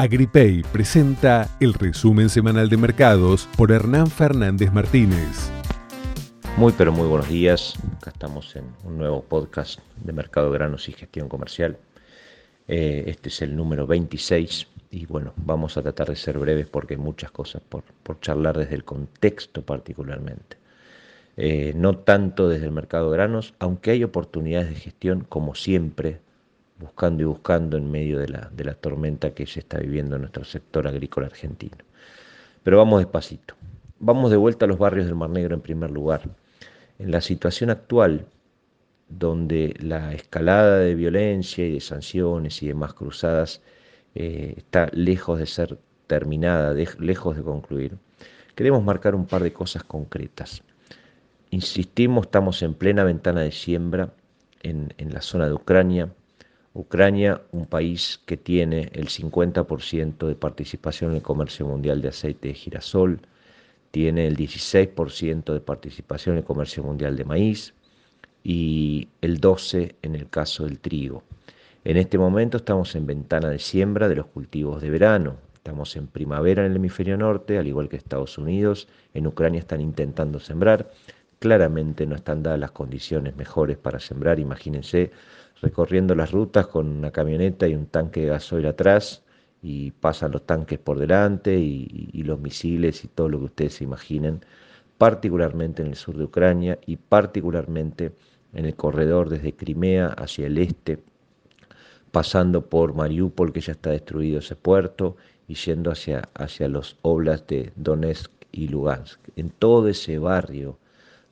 Agripay presenta el resumen semanal de mercados por Hernán Fernández Martínez. Muy pero muy buenos días. Acá estamos en un nuevo podcast de Mercado de Granos y Gestión Comercial. Eh, este es el número 26 y bueno, vamos a tratar de ser breves porque hay muchas cosas por, charlar desde el contexto particularmente. Eh, no tanto desde el mercado de granos, aunque hay oportunidades de gestión como siempre buscando y buscando en medio de la, de la tormenta que se está viviendo en nuestro sector agrícola argentino. Pero vamos despacito. Vamos de vuelta a los barrios del Mar Negro en primer lugar. En la situación actual, donde la escalada de violencia y de sanciones y demás cruzadas eh, está lejos de ser terminada, lejos de concluir, queremos marcar un par de cosas concretas. Insistimos, estamos en plena ventana de siembra en, en la zona de Ucrania, Ucrania, un país que tiene el 50% de participación en el comercio mundial de aceite de girasol, tiene el 16% de participación en el comercio mundial de maíz y el 12% en el caso del trigo. En este momento estamos en ventana de siembra de los cultivos de verano. Estamos en primavera en el hemisferio norte, al igual que Estados Unidos. En Ucrania están intentando sembrar. Claramente no están dadas las condiciones mejores para sembrar. Imagínense recorriendo las rutas con una camioneta y un tanque de gasoil atrás y pasan los tanques por delante y, los misiles y todo lo que ustedes se imaginen, particularmente en el sur de Ucrania y particularmente en el corredor desde Crimea hacia el este, pasando por Mariupol, que ya está destruido ese puerto, y yendo hacia, hacia los oblas de Donetsk y Lugansk. En todo ese barrio,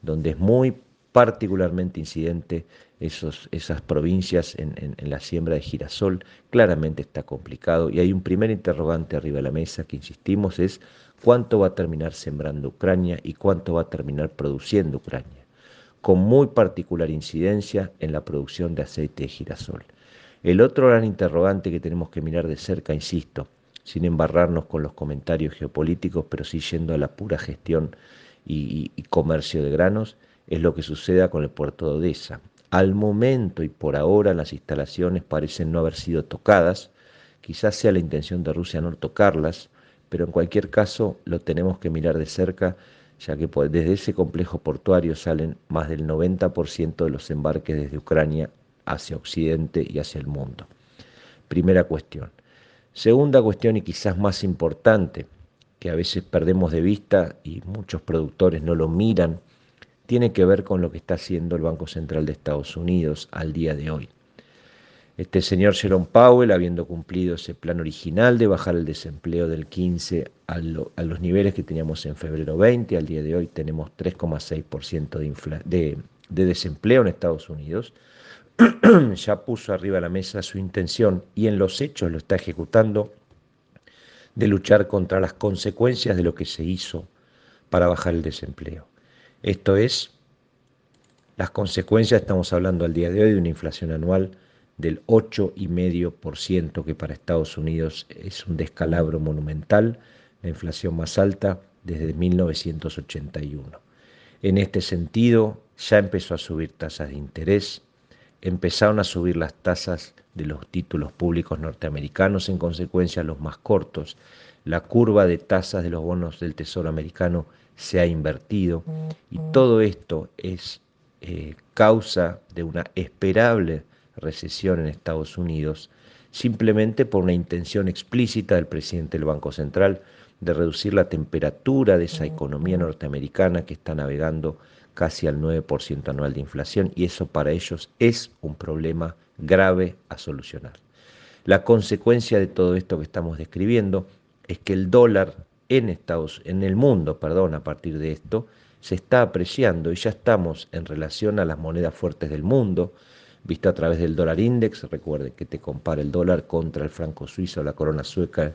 donde es muy particularmente incidente esos, esas provincias en, la siembra de girasol, claramente está complicado y hay un primer interrogante arriba de la mesa que insistimos es cuánto va a terminar sembrando Ucrania y cuánto va a terminar produciendo Ucrania, con muy particular incidencia en la producción de aceite de girasol. El otro gran interrogante que tenemos que mirar de cerca, insisto, sin embarrarnos con los comentarios geopolíticos, pero sí yendo a la pura gestión y comercio de granos, es lo que suceda con el puerto de Odessa. Al momento y por ahora las instalaciones parecen no haber sido tocadas, quizás sea la intención de Rusia no tocarlas, pero en cualquier caso lo tenemos que mirar de cerca, ya que desde ese complejo portuario salen más del 90% de los embarques desde Ucrania hacia Occidente y hacia el mundo. Primera cuestión. Segunda cuestión y quizás más importante, que a veces perdemos de vista y muchos productores no lo miran, tiene que ver con lo que está haciendo el Banco Central de Estados Unidos al día de hoy. Este señor Jerome Powell, habiendo cumplido ese plan original de bajar el desempleo del 15 a, los niveles que teníamos en febrero 20, al día de hoy tenemos 3,6% de, de, de desempleo en Estados Unidos, ya puso arriba de la mesa su intención y en los hechos lo está ejecutando de luchar contra las consecuencias de lo que se hizo para bajar el desempleo. Esto es, las consecuencias, estamos hablando al día de hoy de una inflación anual del 8,5%, que para Estados Unidos es un descalabro monumental, la inflación más alta desde 1981. En este sentido, ya empezó a subir tasas de interés, empezaron a subir las tasas de los títulos públicos norteamericanos, en consecuencia los más cortos. La curva de tasas de los bonos del Tesoro americano se ha invertido y todo esto es eh, causa de una esperable recesión en Estados Unidos, simplemente por una intención explícita del presidente del Banco Central de reducir la temperatura de esa economía norteamericana que está navegando casi al 9% anual de inflación y eso para ellos es un problema grave a solucionar. La consecuencia de todo esto que estamos describiendo es que el dólar en Estados, en el mundo, perdón, a partir de esto, se está apreciando y ya estamos en relación a las monedas fuertes del mundo, visto a través del dólar index, recuerde que te compara el dólar contra el franco suizo, la corona sueca,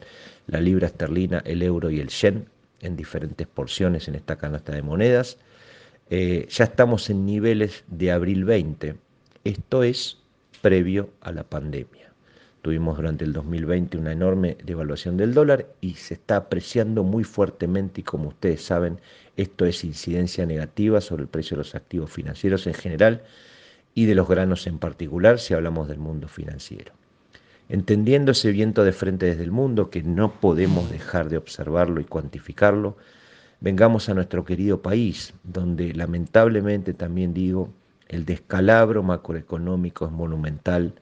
la libra esterlina, el euro y el yen en diferentes porciones en esta canasta de monedas. Eh, ya estamos en niveles de abril 20, esto es previo a la pandemia. Tuvimos durante el 2020 una enorme devaluación del dólar y se está apreciando muy fuertemente y como ustedes saben, esto es incidencia negativa sobre el precio de los activos financieros en general y de los granos en particular si hablamos del mundo financiero. Entendiendo ese viento de frente desde el mundo, que no podemos dejar de observarlo y cuantificarlo, vengamos a nuestro querido país, donde lamentablemente también digo, el descalabro macroeconómico es monumental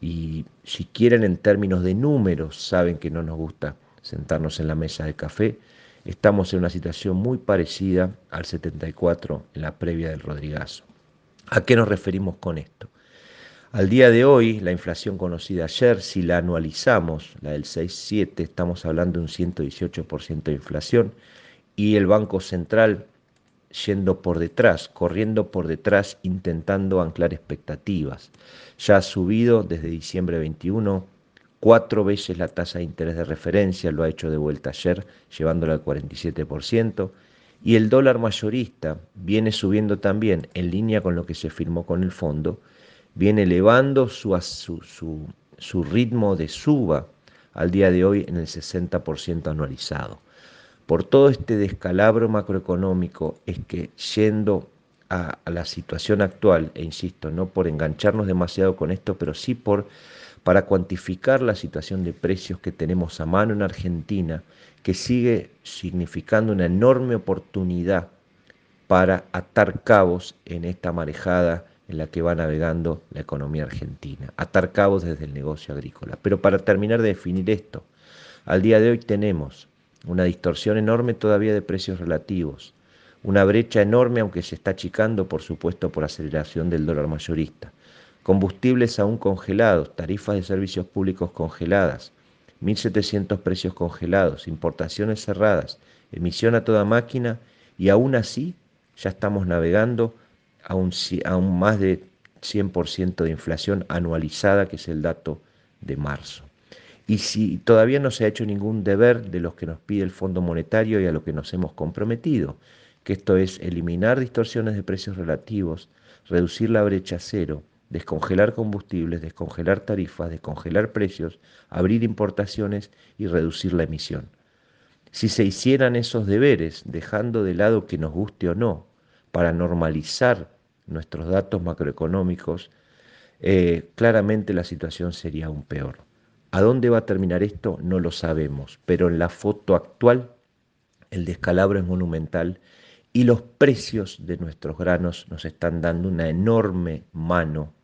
y si quieren en términos de números, saben que no nos gusta sentarnos en la mesa de café, estamos en una situación muy parecida al 74 en la previa del Rodrigazo. ¿A qué nos referimos con esto? Al día de hoy, la inflación conocida ayer, si la anualizamos, la del 6,7, estamos hablando de un 118% de inflación y el Banco Central yendo por detrás, corriendo por detrás, intentando anclar expectativas. Ya ha subido desde diciembre 21 cuatro veces la tasa de interés de referencia, lo ha hecho de vuelta ayer, llevándola al 47%, y el dólar mayorista viene subiendo también en línea con lo que se firmó con el fondo, viene elevando su, su, su, ritmo de suba al día de hoy en el 60% anualizado. Por todo este descalabro macroeconómico es que yendo a, la situación actual, e insisto, no por engancharnos demasiado con esto, pero sí por para cuantificar la situación de precios que tenemos a mano en Argentina, que sigue significando una enorme oportunidad para atar cabos en esta marejada en la que va navegando la economía argentina, atar cabos desde el negocio agrícola. Pero para terminar de definir esto, al día de hoy tenemos una distorsión enorme todavía de precios relativos, una brecha enorme aunque se está achicando por supuesto por aceleración del dólar mayorista, combustibles aún congelados, tarifas de servicios públicos congeladas, 1.700 precios congelados, importaciones cerradas, emisión a toda máquina y aún así ya estamos navegando a un, más de 100% de inflación anualizada, que es el dato de marzo. Y si todavía no se ha hecho ningún deber de los que nos pide el Fondo Monetario y a lo que nos hemos comprometido, que esto es eliminar distorsiones de precios relativos, reducir la brecha cero, descongelar combustibles, descongelar tarifas, descongelar precios, abrir importaciones y reducir la emisión. Si se hicieran esos deberes, dejando de lado que nos guste o no, para normalizar nuestros datos macroeconómicos, eh, claramente la situación sería aún peor. ¿A dónde va a terminar esto? No lo sabemos, pero en la foto actual el descalabro es monumental y los precios de nuestros granos nos están dando una enorme mano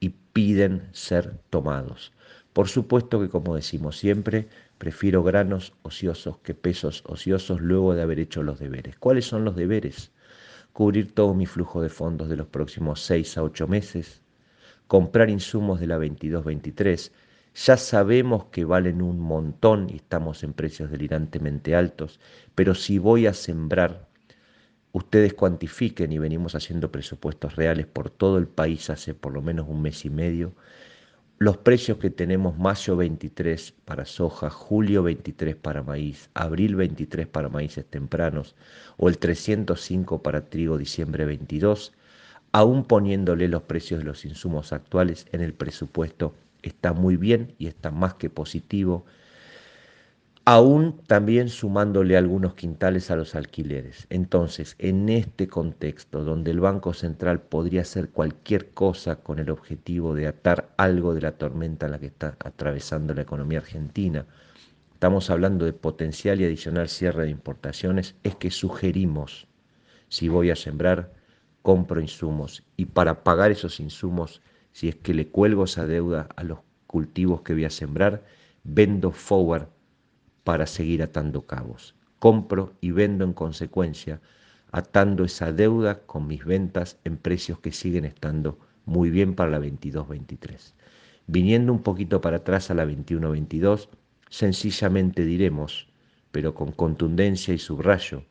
y piden ser tomados. Por supuesto que, como decimos siempre, prefiero granos ociosos que pesos ociosos luego de haber hecho los deberes. ¿Cuáles son los deberes? cubrir todo mi flujo de fondos de los próximos 6 a 8 meses, comprar insumos de la 22-23, ya sabemos que valen un montón y estamos en precios delirantemente altos, pero si voy a sembrar, ustedes cuantifiquen y venimos haciendo presupuestos reales por todo el país hace por lo menos un mes y medio, los precios que tenemos mayo 23 para soja, julio 23 para maíz, abril 23 para maíces tempranos o el 305 para trigo diciembre 22, aún poniéndole los precios de los insumos actuales en el presupuesto, está muy bien y está más que positivo aún también sumándole algunos quintales a los alquileres. Entonces, en este contexto, donde el Banco Central podría hacer cualquier cosa con el objetivo de atar algo de la tormenta en la que está atravesando la economía argentina, estamos hablando de potencial y adicional cierre de importaciones, es que sugerimos, si voy a sembrar, compro insumos y para pagar esos insumos, si es que le cuelgo esa deuda a los cultivos que voy a sembrar, vendo forward para seguir atando cabos. Compro y vendo en consecuencia, atando esa deuda con mis ventas en precios que siguen estando muy bien para la 22-23. Viniendo un poquito para atrás a la 21-22, sencillamente diremos, pero con contundencia y subrayo,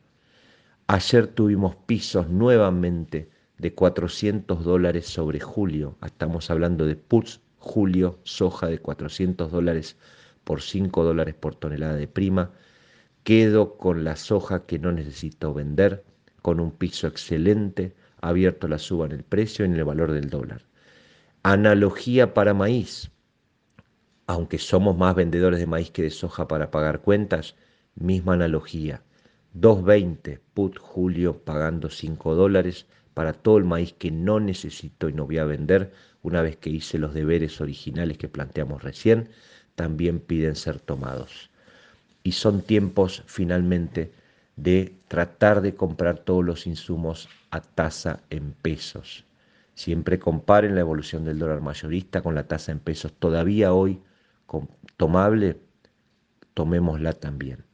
ayer tuvimos pisos nuevamente de 400 dólares sobre julio, estamos hablando de puts julio, soja de 400 dólares por 5 dólares por tonelada de prima, quedo con la soja que no necesito vender, con un piso excelente, abierto la suba en el precio y en el valor del dólar. Analogía para maíz. Aunque somos más vendedores de maíz que de soja para pagar cuentas, misma analogía. 2.20 put julio pagando 5 dólares para todo el maíz que no necesito y no voy a vender, una vez que hice los deberes originales que planteamos recién, también piden ser tomados. Y son tiempos finalmente de tratar de comprar todos los insumos a tasa en pesos. Siempre comparen la evolución del dólar mayorista con la tasa en pesos. Todavía hoy tomable, tomémosla también.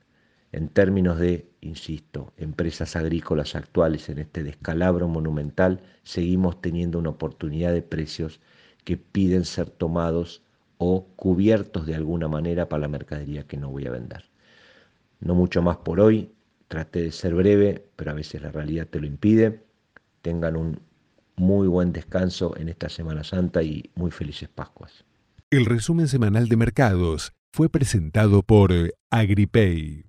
En términos de, insisto, empresas agrícolas actuales en este descalabro monumental, seguimos teniendo una oportunidad de precios que piden ser tomados o cubiertos de alguna manera para la mercadería que no voy a vender. No mucho más por hoy, traté de ser breve, pero a veces la realidad te lo impide. Tengan un muy buen descanso en esta Semana Santa y muy felices Pascuas. El resumen semanal de mercados fue presentado por AgriPay.